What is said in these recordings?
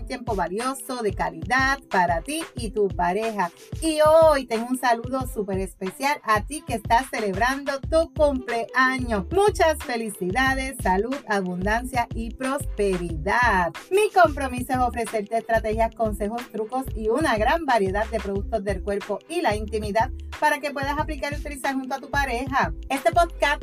tiempo valioso, de calidad para ti y tu pareja. Y hoy tengo un saludo súper especial a ti que estás celebrando tu cumpleaños. Muchas felicidades, salud, abundancia y prosperidad. Mi compromiso es ofrecerte estrategias, consejos, trucos y una gran variedad de productos del cuerpo y la intimidad para que puedas aplicar y utilizar junto a tu pareja. Este podcast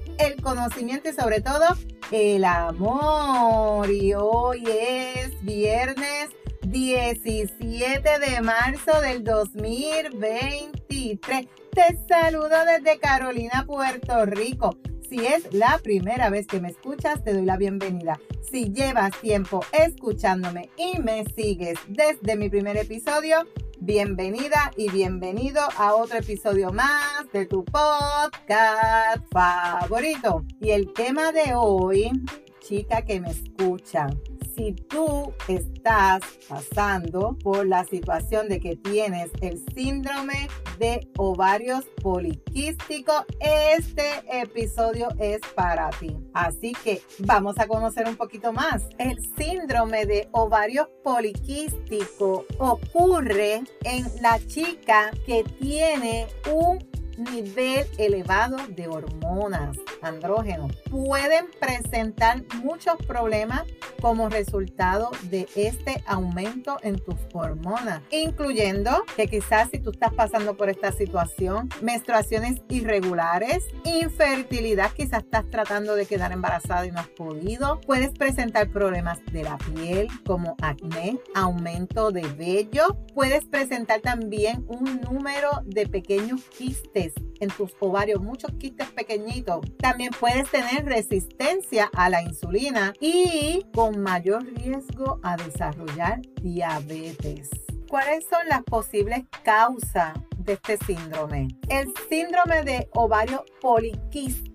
el conocimiento y sobre todo el amor. Y hoy es viernes 17 de marzo del 2023. Te saludo desde Carolina, Puerto Rico. Si es la primera vez que me escuchas, te doy la bienvenida. Si llevas tiempo escuchándome y me sigues desde mi primer episodio, bienvenida y bienvenido a otro episodio más de tu podcast favorito. Y el tema de hoy, chica que me escucha, si tú estás pasando por la situación de que tienes el síndrome de ovarios poliquísticos, este episodio es para ti. Así que vamos a conocer un poquito más. El síndrome de ovarios poliquístico ocurre en la chica que tiene un nivel elevado de hormonas, andrógenos. Pueden presentar muchos problemas como resultado de este aumento en tus hormonas, incluyendo que quizás si tú estás pasando por esta situación, menstruaciones irregulares, infertilidad, quizás estás tratando de quedar embarazada y no has podido, puedes presentar problemas de la piel como acné, aumento de vello, puedes presentar también un número de pequeños quistes en tus ovarios, muchos quistes pequeñitos. También puedes tener resistencia a la insulina y con mayor riesgo a desarrollar diabetes. ¿Cuáles son las posibles causas de este síndrome? El síndrome de ovario poliquístico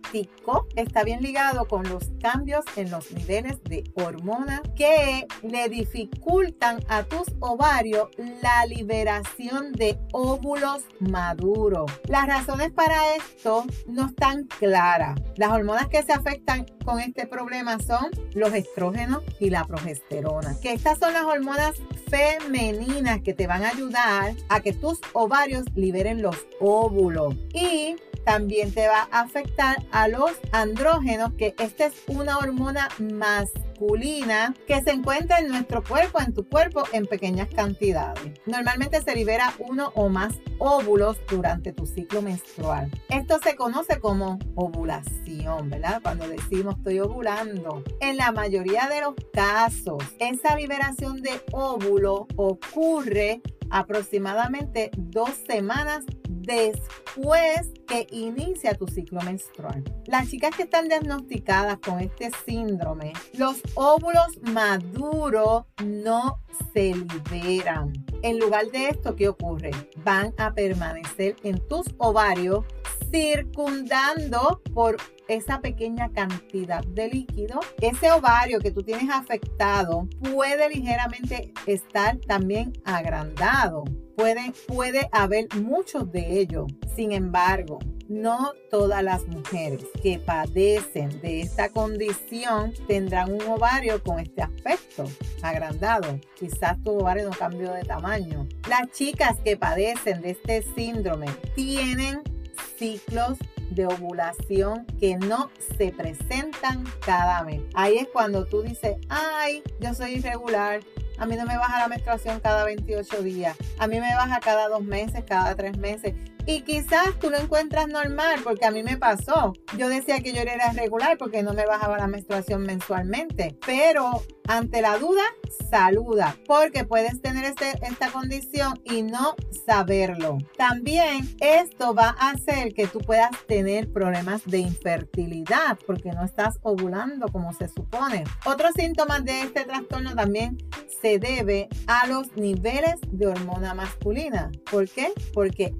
está bien ligado con los cambios en los niveles de hormonas que le dificultan a tus ovarios la liberación de óvulos maduros. Las razones para esto no están claras. Las hormonas que se afectan con este problema son los estrógenos y la progesterona, que estas son las hormonas femeninas que te van a ayudar a que tus ovarios liberen los óvulos. Y también te va a afectar a los andrógenos, que esta es una hormona masculina que se encuentra en nuestro cuerpo, en tu cuerpo, en pequeñas cantidades. Normalmente se libera uno o más óvulos durante tu ciclo menstrual. Esto se conoce como ovulación, ¿verdad? Cuando decimos estoy ovulando. En la mayoría de los casos, esa liberación de óvulo ocurre aproximadamente dos semanas después que inicia tu ciclo menstrual. Las chicas que están diagnosticadas con este síndrome, los óvulos maduros no se liberan. En lugar de esto, ¿qué ocurre? Van a permanecer en tus ovarios circundando por esa pequeña cantidad de líquido, ese ovario que tú tienes afectado puede ligeramente estar también agrandado. Puede, puede haber muchos de ellos. Sin embargo, no todas las mujeres que padecen de esta condición tendrán un ovario con este aspecto agrandado. Quizás tu ovario no cambió de tamaño. Las chicas que padecen de este síndrome tienen ciclos de ovulación que no se presentan cada mes. Ahí es cuando tú dices, ay, yo soy irregular, a mí no me baja la menstruación cada 28 días, a mí me baja cada dos meses, cada tres meses. Y quizás tú lo encuentras normal, porque a mí me pasó. Yo decía que yo era irregular porque no me bajaba la menstruación mensualmente, pero ante la duda, saluda, porque puedes tener este, esta condición y no saberlo. También esto va a hacer que tú puedas tener problemas de infertilidad, porque no estás ovulando como se supone. Otros síntomas de este trastorno también se debe a los niveles de hormona masculina. ¿Por qué? Porque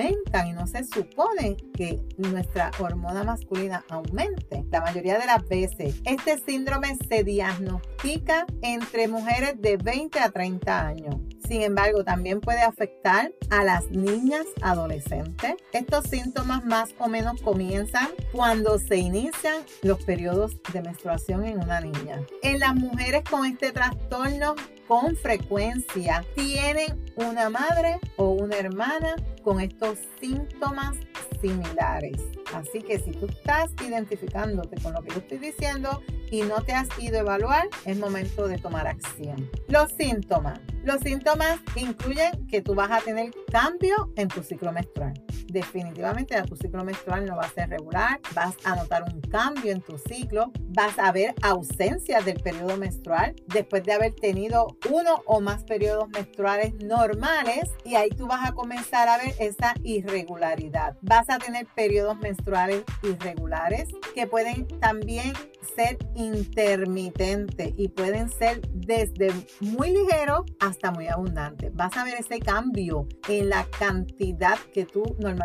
y no se supone que nuestra hormona masculina aumente. La mayoría de las veces este síndrome se diagnostica entre mujeres de 20 a 30 años. Sin embargo, también puede afectar a las niñas adolescentes. Estos síntomas más o menos comienzan cuando se inician los periodos de menstruación en una niña. En las mujeres con este trastorno con frecuencia tienen una madre o una hermana con estos síntomas similares. Así que si tú estás identificándote con lo que yo estoy diciendo y no te has ido a evaluar, es momento de tomar acción. Los síntomas. Los síntomas incluyen que tú vas a tener cambio en tu ciclo menstrual. Definitivamente tu ciclo menstrual no va a ser regular, vas a notar un cambio en tu ciclo, vas a ver ausencia del periodo menstrual después de haber tenido uno o más periodos menstruales normales y ahí tú vas a comenzar a ver esa irregularidad. Vas a tener periodos menstruales irregulares que pueden también ser intermitentes y pueden ser desde muy ligero hasta muy abundante. Vas a ver ese cambio en la cantidad que tú normalmente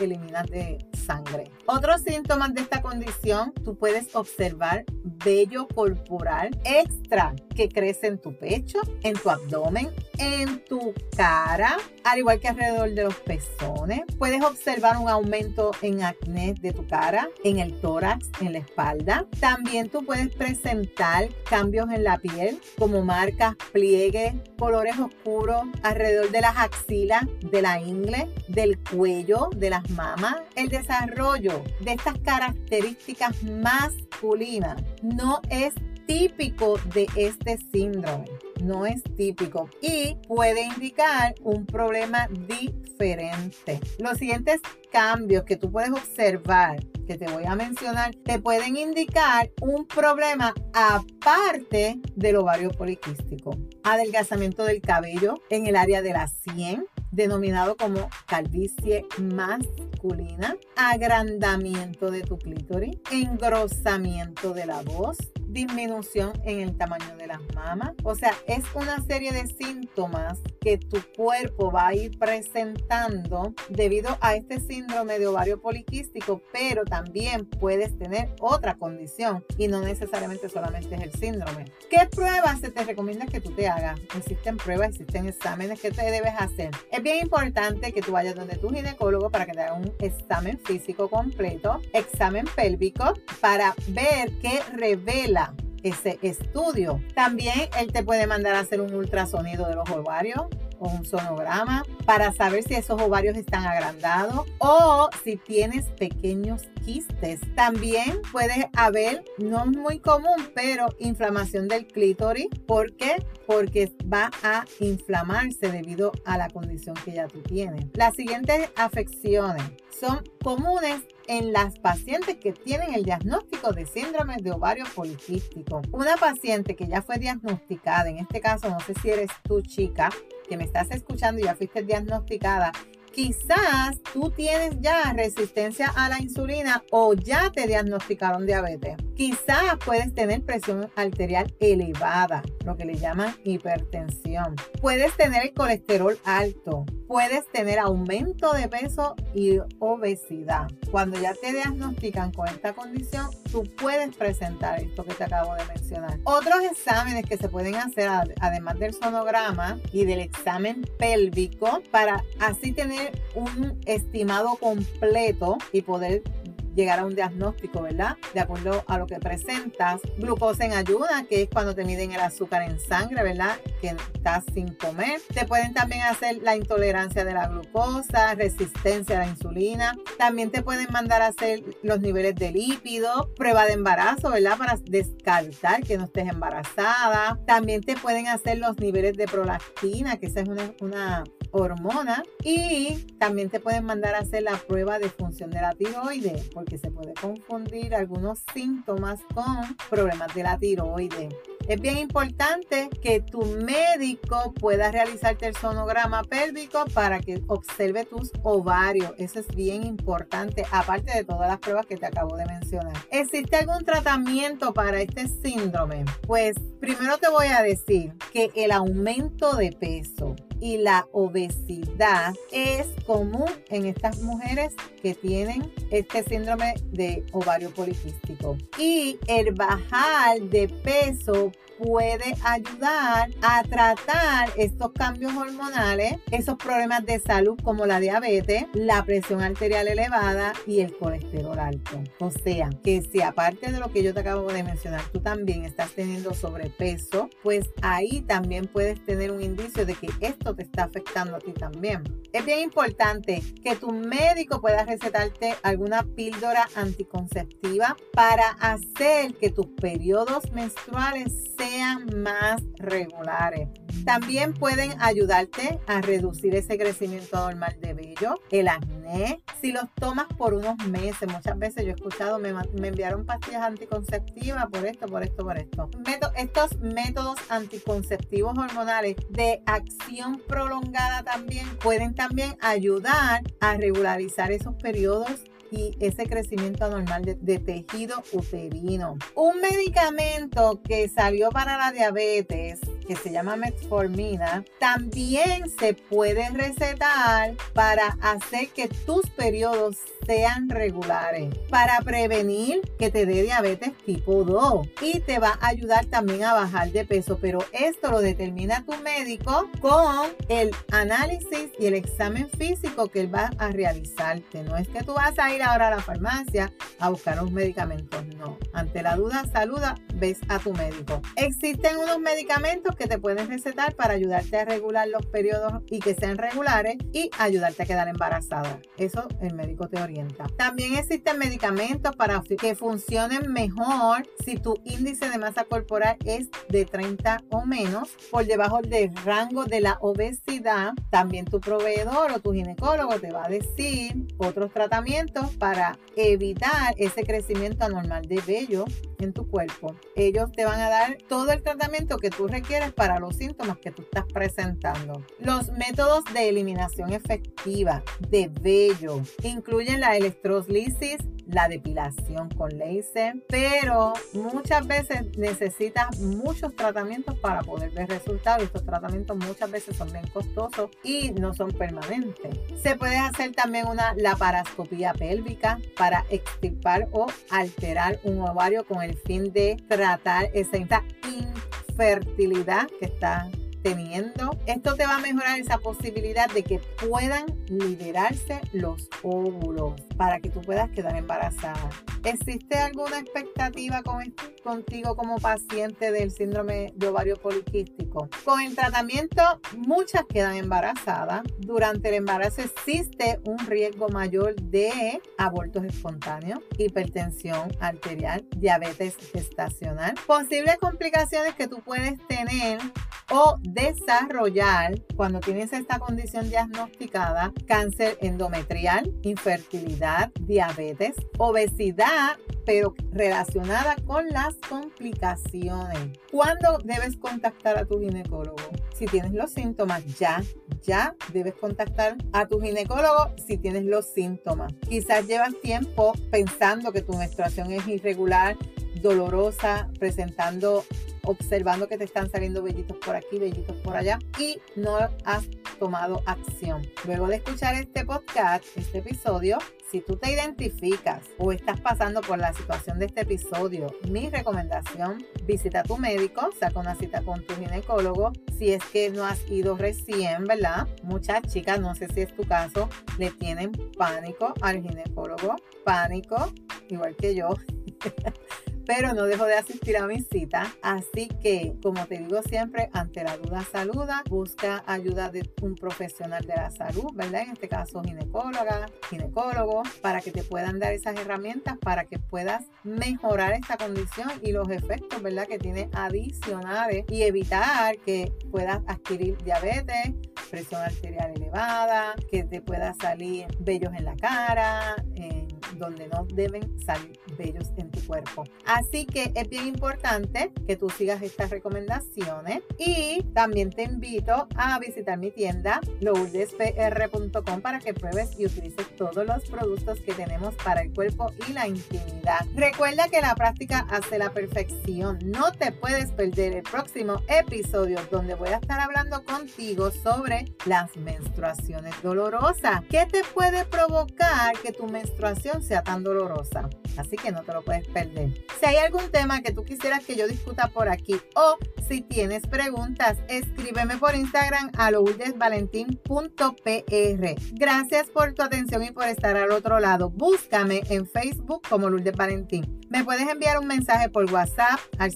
eliminas de sangre. Otros síntomas de esta condición, tú puedes observar vello corporal extra que crece en tu pecho, en tu abdomen, en tu cara, al igual que alrededor de los pezones. Puedes observar un aumento en acné de tu cara, en el tórax, en la espalda. También tú puedes presentar cambios en la piel como marcas, pliegues, colores oscuros alrededor de las axilas, de la ingle, del cuello, de las mamas. El desarrollo de estas características masculinas no es típico de este síndrome. No es típico y puede indicar un problema diferente. Los siguientes cambios que tú puedes observar, que te voy a mencionar, te pueden indicar un problema aparte del ovario poliquístico. Adelgazamiento del cabello en el área de la sien, denominado como calvicie masculina, agrandamiento de tu clítoris, engrosamiento de la voz, disminución en el tamaño de las mamas. O sea, es una serie de síntomas que tu cuerpo va a ir presentando debido a este síndrome de ovario poliquístico, pero también puedes tener otra condición y no necesariamente solamente es el síndrome. ¿Qué pruebas se te recomienda que tú te hagas? Existen pruebas, existen exámenes que te debes hacer. Es bien importante que tú vayas donde tu ginecólogo para que te haga un examen físico completo, examen pélvico, para ver qué revela ese estudio. También él te puede mandar a hacer un ultrasonido de los ovarios o un sonograma para saber si esos ovarios están agrandados o si tienes pequeños quistes. También puede haber, no es muy común, pero inflamación del clítoris. ¿Por qué? Porque va a inflamarse debido a la condición que ya tú tienes. Las siguientes afecciones son comunes en las pacientes que tienen el diagnóstico de síndrome de ovario poliquístico. Una paciente que ya fue diagnosticada, en este caso no sé si eres tu chica, que me estás escuchando y ya fuiste diagnosticada, quizás tú tienes ya resistencia a la insulina o ya te diagnosticaron diabetes. Quizás puedes tener presión arterial elevada, lo que le llaman hipertensión. Puedes tener el colesterol alto. Puedes tener aumento de peso y obesidad. Cuando ya te diagnostican con esta condición, tú puedes presentar esto que te acabo de mencionar. Otros exámenes que se pueden hacer, además del sonograma y del examen pélvico, para así tener un estimado completo y poder llegar a un diagnóstico, ¿verdad? De acuerdo a lo que presentas. Glucosa en ayuda, que es cuando te miden el azúcar en sangre, ¿verdad? Que estás sin comer. Te pueden también hacer la intolerancia de la glucosa, resistencia a la insulina. También te pueden mandar a hacer los niveles de lípido, prueba de embarazo, ¿verdad? Para descartar que no estés embarazada. También te pueden hacer los niveles de prolactina, que esa es una, una hormona y también te pueden mandar a hacer la prueba de función de la tiroides porque se puede confundir algunos síntomas con problemas de la tiroides. Es bien importante que tu médico pueda realizarte el sonograma pélvico para que observe tus ovarios. Eso es bien importante, aparte de todas las pruebas que te acabo de mencionar. ¿Existe algún tratamiento para este síndrome? Pues primero te voy a decir que el aumento de peso y la obesidad es común en estas mujeres que tienen este síndrome de ovario poliquístico. Y el bajar de peso puede ayudar a tratar estos cambios hormonales, esos problemas de salud como la diabetes, la presión arterial elevada y el colesterol alto. O sea, que si aparte de lo que yo te acabo de mencionar, tú también estás teniendo sobrepeso, pues ahí también puedes tener un indicio de que esto te está afectando a ti también. Es bien importante que tu médico pueda recetarte alguna píldora anticonceptiva para hacer que tus periodos menstruales sean más regulares. También pueden ayudarte a reducir ese crecimiento normal de vello, el acné. Si los tomas por unos meses, muchas veces yo he escuchado, me, me enviaron pastillas anticonceptivas por esto, por esto, por esto. estos métodos anticonceptivos hormonales de acción prolongada también pueden también ayudar a regularizar esos periodos y ese crecimiento anormal de, tejido uterino. Un medicamento que salió para la diabetes que se llama metformina, también se puede recetar para hacer que tus periodos sean regulares, para prevenir que te dé diabetes tipo 2 y te va a ayudar también a bajar de peso, pero esto lo determina tu médico con el análisis y el examen físico que él va a realizarte. No es que tú vas a ir ahora a la farmacia a buscar unos medicamentos, no. Ante la duda, saluda, ves a tu médico. Existen unos medicamentos que te pueden recetar para ayudarte a regular los periodos y que sean regulares y ayudarte a quedar embarazada. Eso el médico te orienta. También existen medicamentos para que funcionen mejor si tu índice de masa corporal es de 30 o menos, por debajo del rango de la obesidad. También tu proveedor o tu ginecólogo te va a decir otros tratamientos para evitar ese crecimiento anormal de vello en tu cuerpo. Ellos te van a dar todo el tratamiento que tú requieres para los síntomas que tú estás presentando. Los métodos de eliminación efectiva de vello incluyen la electrolisis, la depilación con láser, pero muchas veces necesitas muchos tratamientos para poder ver resultados. Estos tratamientos muchas veces son bien costosos y no son permanentes. Se puede hacer también una laparoscopía pélvica para extirpar o alterar un ovario con el fin de tratar esa infertilidad que está Esto te va a mejorar esa posibilidad de que puedan liberarse los óvulos para que tú puedas quedar embarazada. ¿Existe alguna expectativa con, contigo como paciente del síndrome de ovario poliquístico? Con el tratamiento, muchas quedan embarazadas. Durante el embarazo existe un riesgo mayor de abortos espontáneos, hipertensión arterial, diabetes gestacional, posibles complicaciones que tú puedes tener o desarrollar cuando tienes esta condición diagnosticada, cáncer endometrial, infertilidad, diabetes, obesidad, pero relacionada con las complicaciones. ¿Cuándo debes contactar a tu ginecólogo? Si tienes los síntomas, ya, ya debes contactar a tu ginecólogo si tienes los síntomas. Quizás llevas tiempo pensando que tu menstruación es irregular, dolorosa, presentando observando que te están saliendo vellitos por aquí, vellitos por allá y no has tomado acción. Luego de escuchar este podcast, este episodio, si tú te identificas o estás pasando por la situación de este episodio, mi recomendación, visita a tu médico, saca una cita con tu ginecólogo. Si es que no has ido recién, ¿verdad? Muchas chicas, no sé si es tu caso, le tienen pánico al ginecólogo, pánico, igual que yo. pero no dejo de asistir a mi cita. Así que, como te digo siempre, ante la duda saluda, busca ayuda de un profesional de la salud, ¿verdad? En este caso, ginecóloga, ginecólogo, para que te puedan dar esas herramientas para que puedas mejorar esta condición y los efectos, ¿verdad? Que tiene adicionales y evitar que puedas adquirir diabetes presión arterial elevada, que te pueda salir vellos en la cara, donde no deben salir vellos en tu cuerpo. Así que es bien importante que tú sigas estas recomendaciones y también te invito a visitar mi tienda lourdespr.com para que pruebes y utilices todos los productos que tenemos para el cuerpo y la intimidad. Recuerda que la práctica hace la perfección. No te puedes perder el próximo episodio donde voy a estar hablando contigo sobre las menstruaciones dolorosas. ¿Qué te puede provocar que tu menstruación sea tan dolorosa? Así que no te lo puedes perder. Si hay algún tema que tú quisieras que yo discuta por aquí o si tienes preguntas, escríbeme por Instagram a lourdesvalentín.pr. Gracias por tu atención y por estar al otro lado. Búscame en Facebook como Lourdes Valentín. Me puedes enviar un mensaje por WhatsApp al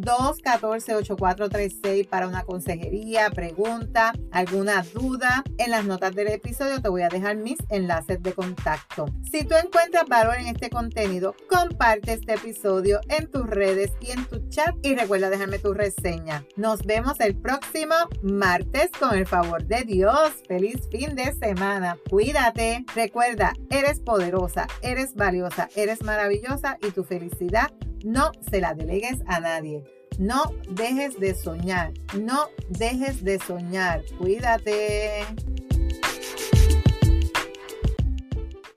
787-214-8436 para una consejería, pregunta, alguna duda. En las notas del episodio te voy a dejar mis enlaces de contacto. Si tú encuentras valor en este contenido, comparte este episodio en tus redes y en tu chat y recuerda dejarme tu reseña. Nos vemos el próximo martes con el favor de Dios. Feliz fin de semana. Cuídate. Recuerda, eres poderosa, eres valiosa, eres maravillosa y tu felicidad no se la delegues a nadie. No dejes de soñar, no dejes de soñar. Cuídate.